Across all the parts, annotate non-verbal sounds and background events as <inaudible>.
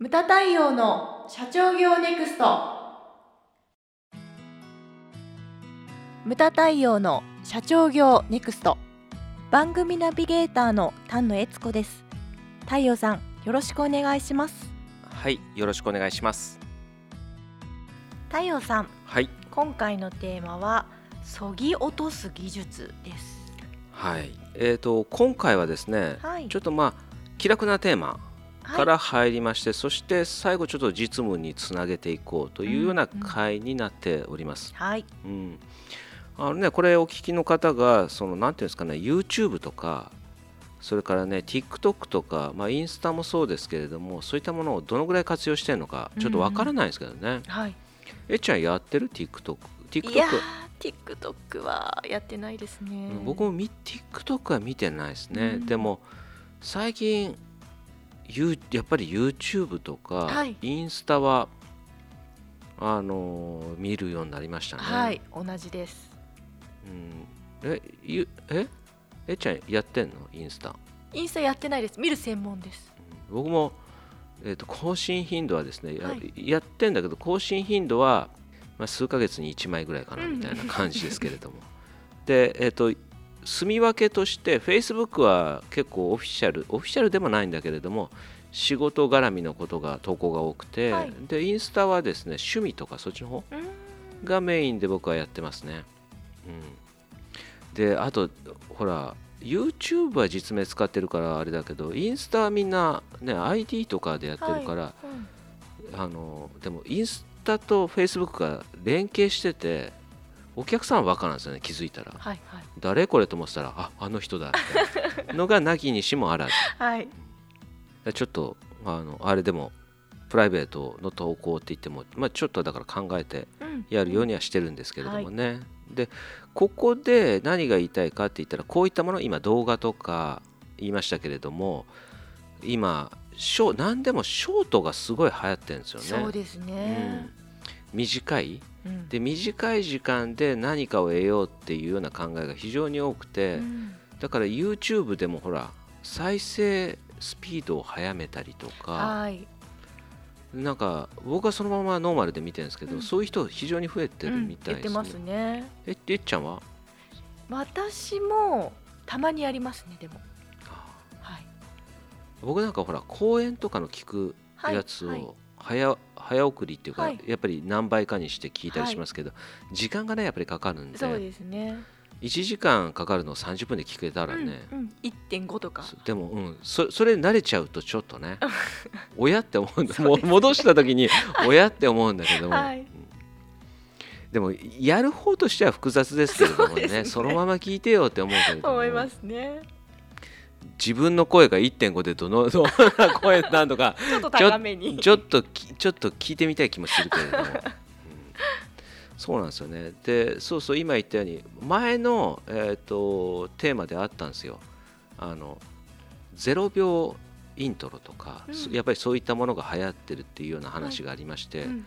ムタ太陽の社長業ネクスト。ムタ太陽の社長業ネクスト。番組ナビゲーターの丹野悦子です。太陽さんよろしくお願いします。はい、よろしくお願いします。太陽さんはい、今回のテーマはそぎ落とす技術です。はい、えっ、と今回はですね、はい。ちょっとまあ気楽なテーマから入りまして、そして最後ちょっと実務につなげていこうというようなうんうん回になっております。はい。うん、あのねこれお聞きの方がそのなんていうんですかね YouTube とかそれからね TikTok とかまあインスタもそうですけれどもそういったものをどのぐらい活用してるのかちょっとわからないですけどね。はい。えっちゃんやってる？TikTok。TikTok いやー TikTok はやってないですね。うん僕もみ TikTok は見てないですね、うん。でも最近やっぱり YouTube とか、はい。インスタはあのー見るようになりましたね、はい同じです。うん、えゆえ？えっちゃんやってんの？インスタ、インスタやってないです。見る専門です。うん。僕も、えー、と更新頻度はですねや,、はい。やってんだけど更新頻度は、まあ、数ヶ月に1枚ぐらいかなうん。みたいな感じですけれども、<laughs> でえっ、と住み分けとして Facebook は結構オフィシャルオフィシャルでもないんだけれども仕事絡みのことが投稿が多くて、はい。でインスタはですね趣味とかそっちの方うん。がメインで僕はやってますね、うん、であとほら YouTube は実名使ってるからあれだけどインスタはみんなね ID とかでやってるから、うん。あのでもインスタと Facebook が連携しててお客さんは分からんですよね気づいたら。はいはい。誰これと思ってたらああの人だみたいな。のがなきにしもあらず。はい。ちょっとあのあれでもプライベートの投稿って言っても、まあ、ちょっとだから考えてうん。やるようにはしてるんですけれどもね、でここで何が言いたいかって言ったらこういったもの今動画とか言いましたけれども今ショー何でもショートがすごい流行ってるんですよね。そうですね。うん、短い？うん。で短い時間で何かを得ようっていうような考えが非常に多くて、うん。だから YouTube でもほら再生スピードを速めたりとかはい。なんか僕はそのままノーマルで見てるんですけど、うん。そういう人非常に増えてるみたいですね。ええっちゃんは？私もたまにやりますねでも。はい。僕なんかほら公演とかの聞くはいやつはいを早,、早送りっていうか、はい。やっぱり何倍かにして聞いたりしますけど、時間がねやっぱりかかるんでそうですね。1時間かかるのを30分で聞けたらね、うんうん。1.5とか。そでも、うん、そそれ慣れちゃうとちょっとね <laughs> 親って思うんだ。<laughs> もう戻した時に <laughs> 親って思うんだけども、はい。うん。でもやる方としては複雑ですけれどもねね。そのまま聞いてよって思うけれども。思いますね自分の声が1.5でどの <laughs> どんな声なんとかちょっと高めに。ちょっときちょっと聞いてみたい気もするけれども、<laughs> うん。そうなんですよね。でそうそう今言ったように前の、えー、とテーマであったんですよ。あの0秒イントロとか、うん。そやっぱりそういったものが流行ってるっていうような話がありまして、うん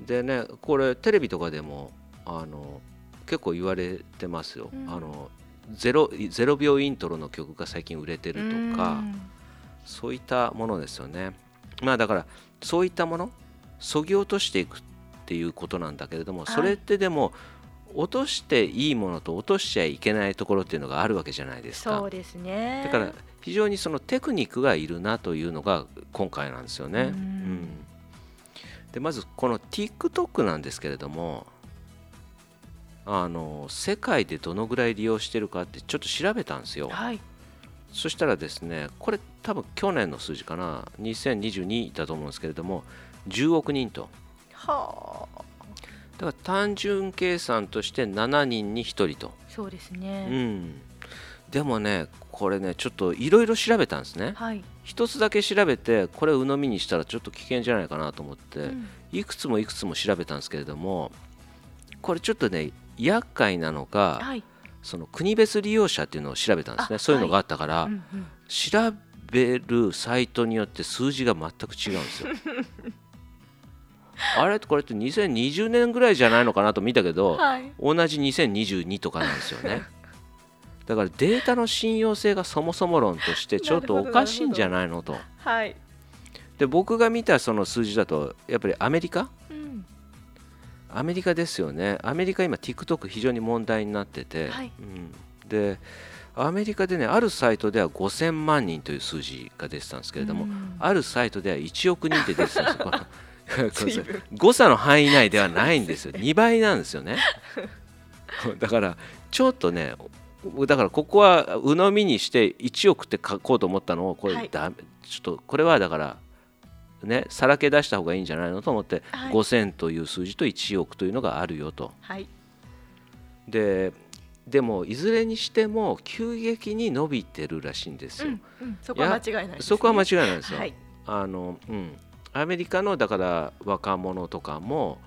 うん。でねこれテレビとかでもあの結構言われてますよ、うん。あの 0, 0秒イントロの曲が最近売れてるとか、うんそういったものですよね。まあだからそういったものそぎ落としていくっていうことなんだけれども、はいそれってでも落としていいものと落としちゃいけないところっていうのがあるわけじゃないですか。そうですねだから非常にそのテクニックがいるなというのが今回なんですよね。うんうんでまずこの TikTok なんですけれどもあの世界でどのぐらい利用してるかってちょっと調べたんですよ。はいそしたらですね、これ多分去年の数字かな、2022だと思うんですけれども、10億人と。はあだから単純計算として7人に1人と。そうですうねん。でもね、これね、ちょっといろいろ調べたんですね。はい一つだけ調べて、これ鵜呑みにしたらちょっと危険じゃないかなと思って、うんいくつもいくつも調べたんですけれども、これちょっとね、厄介なのが、はい。その国別利用者っていうのを調べたんですね。あそういうのがあったから、うんうん。調べるサイトによって数字が全く違うんですよ。<laughs> あれ？これって2020年ぐらいじゃないのかなと見たけど、はい。同じ2022とかなんですよね。<laughs> だからデータの信用性がそもそも論としてちょっとおかしいんじゃないのと。はい。で僕が見たその数字だとやっぱりアメリカうんアメリカですよね。アメリカ今 TikTok 非常に問題になってて、はい。うん、でアメリカでねあるサイトでは5000万人という数字が出てたんですけれども、うん。あるサイトでは1億人って出てたんですよ。<laughs> 誤差の範囲内ではないんですよ。2倍なんですよね。だからちょっとねだからここは鵜呑みにして1億って書こうと思ったのをこれはい。ちょっとこれはだからねさらけ出した方がいいんじゃないのと思って、はい。5000という数字と1億というのがあるよと。はい。ででもいずれにしても急激に伸びてるらしいんですよ、うんうんそこは間違いないです、ね、そこは間違いないですよ、はい。あのうん、アメリカのだから若者とかも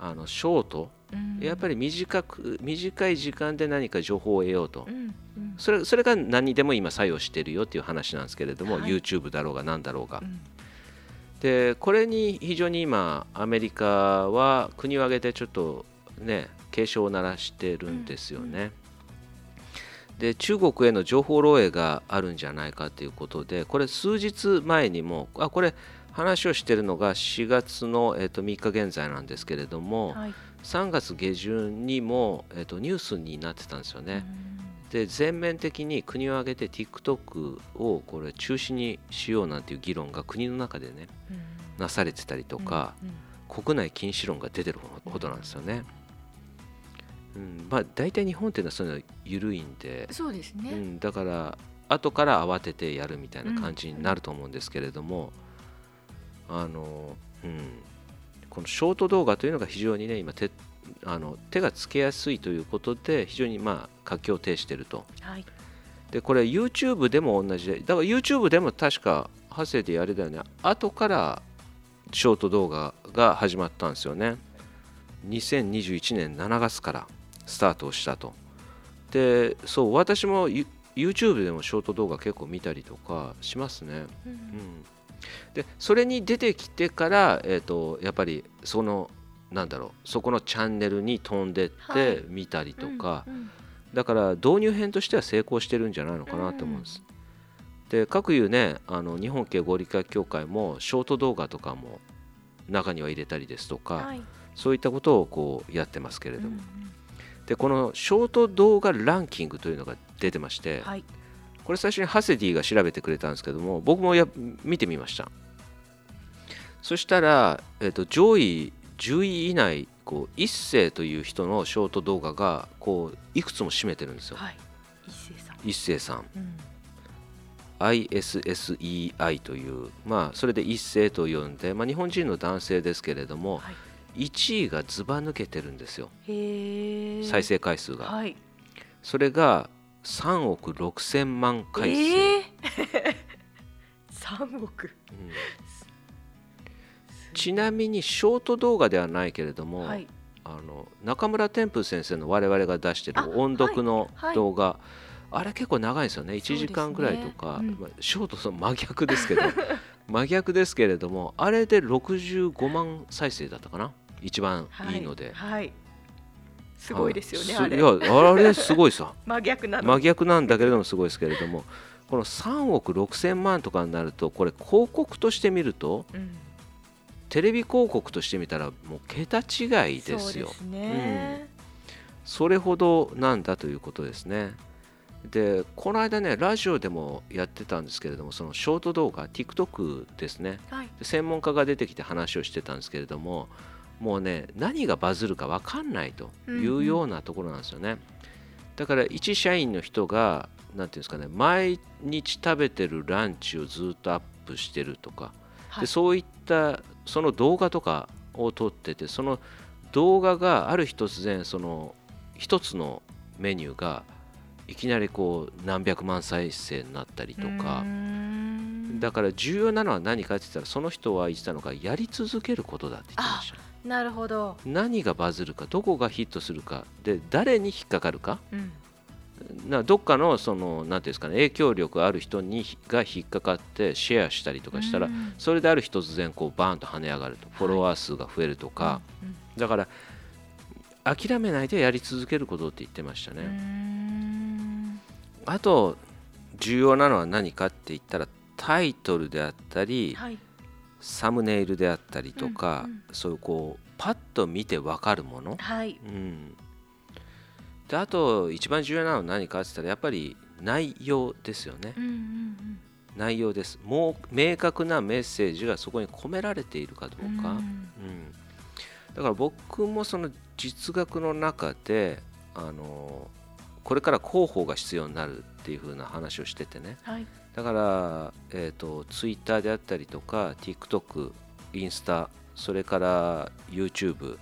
あのショートうん。やっぱり短く短い時間で何か情報を得ようと。うんうん。それそれが何にでも今作用してるよっていう話なんですけれども、はい。YouTube だろうが何だろうが。うんでこれに非常に今アメリカは国を挙げてちょっとね警鐘を鳴らしてるんですよね、で中国への情報漏洩があるんじゃないかということでこれ数日前にもあこれ話をしてるのが4月の、えっと3日現在なんですけれども、はい。3月下旬にも、えっとニュースになってたんですよね。で全面的に国を挙げて TikTok をこれ中止にしようなんていう議論が国の中でねうん。なされてたりとか、うんうん。国内禁止論が出てるほどなんですよね。うん、まあ大体日本っていうのはそういうの緩いんで、そうですね、うん、だから後から慌ててやるみたいな感じになると思うんですけれども、あの、うん、このショート動画というのが非常にね今手あの手がつけやすいということで非常にまあ活況を呈していると。はい。でこれ YouTube でも同じでだから YouTube でも確かハセであれだよね。後からショート動画が始まったんですよね。2021年7月からスタートをしたと。でそう私も You- YouTube でもショート動画結構見たりとかしますね。うん。うん。でそれに出てきてから、えー、とやっぱりそのなんだろうそこのチャンネルに飛んでっはい。て見たりとか、うんうん。だから導入編としては成功してるんじゃないのかなと思うんです。で各いうねあの日本敬合理化協会もショート動画とかも中には入れたりですとか、はい。そういったことをこうやってますけれども、うんでこのショート動画ランキングというのが出てまして、うんはい。これ最初にハセディが調べてくれたんですけども僕もや見てみました。そしたら、えっと上位10位以内こう一世という人のショート動画がこういくつも占めてるんですよ。はい。一斉さん。一世さん。うん、ISSEI というまあそれで一世と呼んで、まあ、日本人の男性ですけれどもはい、1位がずば抜けてるんですよ。再生回数が。はい。それが3億6千万回数、ええ <laughs> 三億。うんちなみにショート動画ではないけれども、はい。あの中村天風先生の我々が出してるあ音読のはいはい。動画、あれ結構長いんですよね。1時間ぐらいとか、ねうん。まあショートと真逆ですけど。<laughs> 真逆ですけれどもあれで65万再生だったかな？一番いいので、すごいですよねはあれ。いいやあれすごいさ。<laughs> 真逆なの真逆なんだけれどもすごいですけれどもこの3億6千万とかになるとこれ広告として見るとうんテレビ広告として見たらもう桁違いですよ。そうですね、それほどなんだということですね。でこの間ねラジオでもやってたんですけれどもそのショート動画 TikTok ですね。はい。で専門家が出てきて話をしてたんですけれどももうね何がバズるか分かんないというようなところなんですよね、だから一社員の人がなんていうんですかね毎日食べてるランチをずっとアップしてるとか、はい。でそういったその動画とかを撮っててその動画がある日突然その一つのメニューがいきなりこう何百万再生になったりとかだから重要なのは何かって言ったらその人は言ってたのがやり続けることだって言ってました。なるほど、何がバズるかどこがヒットするかで誰に引っかかるかうん、などっかのそのなんていうんですかね影響力ある人にが引っかかってシェアしたりとかしたらうん。それである日突然こうバーンと跳ね上がるとフォロワー数が増えるとか、うん。だから諦めないでやり続けることって言ってましたね、ん。あと重要なのは何かって言ったらタイトルであったり、はい。サムネイルであったりとか、そういうこうパッと見て分かるもの、はい。うん、であと一番重要なのは何かって言ったらやっぱり内容ですよね。うんうん内容です。もう明確なメッセージがそこに込められているかどううんか、うん。うん、だから僕もその実学の中であのこれから広報が必要になるっていう風な話をしててね。はい。だから、えー、と Twitter であったりとか TikTok インスタそれから YouTube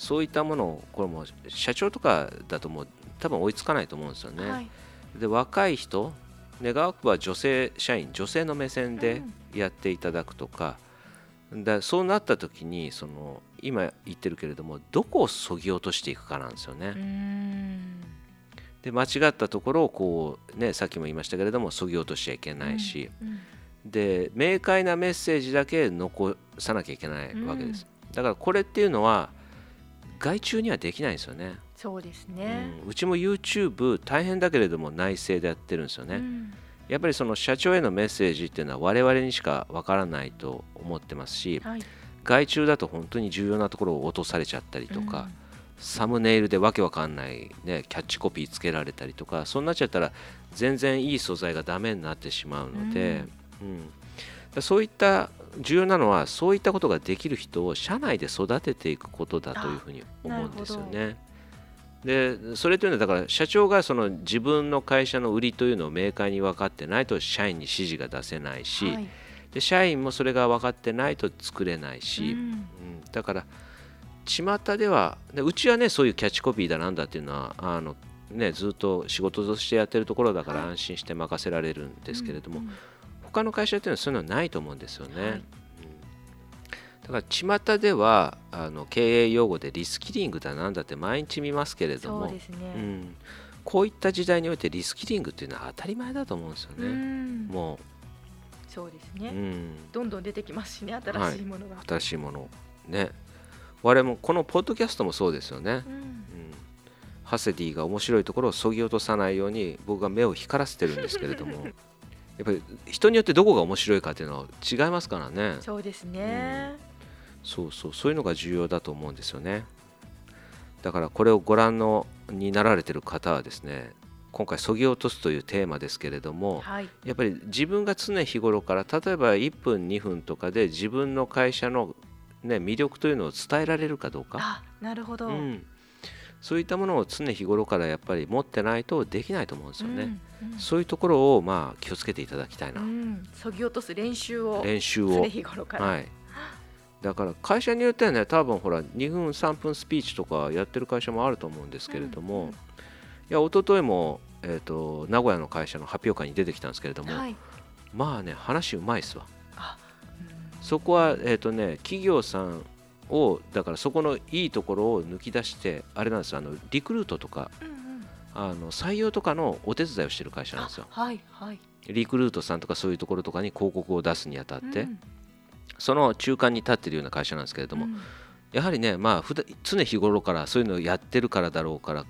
そういったものをこれも社長とかだともう多分追いつかないと思うんですよね、はい。で若い人願わくば女性社員女性の目線でやっていただくとか、だそうなった時にその今言ってるけれどもどこをそぎ落としていくかなんですよね、うん。で間違ったところをこうねさっきも言いましたけれどもそぎ落としちゃいけないし、うんで明快なメッセージだけ残さなきゃいけないわけです、だからこれっていうのは外注にはできないんですよね、そうですうねん。うちも YouTube 大変だけれども内製でやってるんですよね、うん。やっぱりその社長へのメッセージっていうのは我々にしかわからないと思ってますしはい。外注だと本当に重要なところを落とされちゃったりとか、サムネイルでわけわかんない、ね、キャッチコピーつけられたりとかそうなっちゃったら全然いい素材がダメになってしまうので、うん。だそういった重要なのはそういったことができる人を社内で育てていくことだというふうに思うんですよね。でそれというのはだから社長がその自分の会社の売りというのを明快に分かってないと社員に指示が出せないし、はい。で社員もそれが分かってないと作れないし、うん。うん。だから巷ではでうちはねそういうキャッチコピーだなんだっていうのはあの、ね、ずっと仕事としてやってるところだからはい。安心して任せられるんですけれども、うん他の会社っていうのはそういうのはないと思うんですよね。はい。うん。だから巷ではあの経営用語でリスキリングだなんだって毎日見ますけれどもね。うん、こういった時代においてリスキリングっていうのは当たり前だと思うんですようね。ん。もう、そうですね。うん、どんどん出てきますしね新しいものが。新しいもの。ね。我々もこのポッドキャストもそうですよね、うん。うん、ハセディが面白いところをそぎ落とさないように僕が目を光らせてるんですけれども <laughs> やっぱり人によってどこが面白いかっていうのは違いますからね。そうですね。そうそう。そういうのが重要だと思うんですよね。だからこれをご覧のになられてる方はですね今回そぎ落とすというテーマですけれどもはい。やっぱり自分が常日頃から例えば1分2分とかで自分の会社の、ね、魅力というのを伝えられるかどうか、あなるほど。うん、そういったものを常日頃からやっぱり持ってないとできないと思うんですよね、うんうん。そういうところをまあ気をつけていただきたいな、うん。そぎ落とす練習を。練習を。常日頃から。はい、だから会社によってはね多分ほら2分3分スピーチとかやってる会社もあると思うんですけれども、うんうんいや一昨日も、えー、と名古屋の会社の発表会に出てきたんですけれども、はい。まあね話うまいっすわ。そこは、えーとね、企業さんをだからそこのいいところを抜き出してあれなんですよあのリクルートとかうんうん。あの採用とかのお手伝いをしてる会社なんですよ。はいはい。リクルートさんとかそういうところとかに広告を出すにあたって、うんその中間に立ってるような会社なんですけれども、うん。やはりね、まあ、普段常日頃からそういうのをやってるからだろうから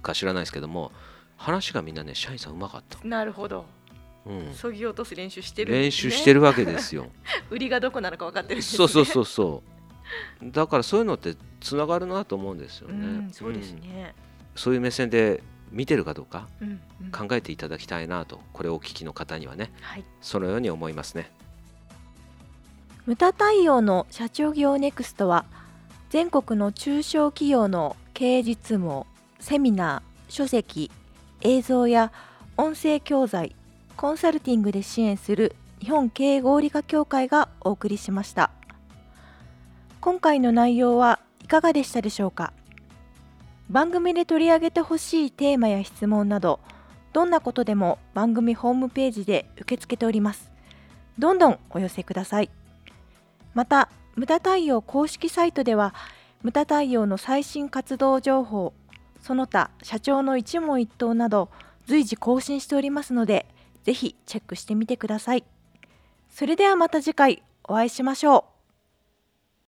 か知らないですけども話がみんなね社員さんうまかった、なるほど。うん、そぎ落とす練習してるん練習してるわけですよ。<laughs> 売りがどこなのか分かってるね。そうそうそうそうだからそういうのってつながるなと思うんですようね、んそうですうん。ねそういう目線で見てるかどうかうんうん。考えていただきたいなとこれをお聞きの方にはねはい。そのように思いますね。無駄対応の社長業ネクストは全国の中小企業の経営実務をセミナー書籍映像や音声教材コンサルティングで支援する日本経営合理化協会がお送りしました今回の内容はいかがでしたでしょうか？番組で取り上げてほしいテーマや質問などどんなことでも番組ホームページで受け付けております。どんどんお寄せください。また無駄対応公式サイトでは無駄対応の最新活動情報その他社長の一問一答など随時更新しておりますのでぜひチェックしてみてください。それではまた次回お会いしましょう。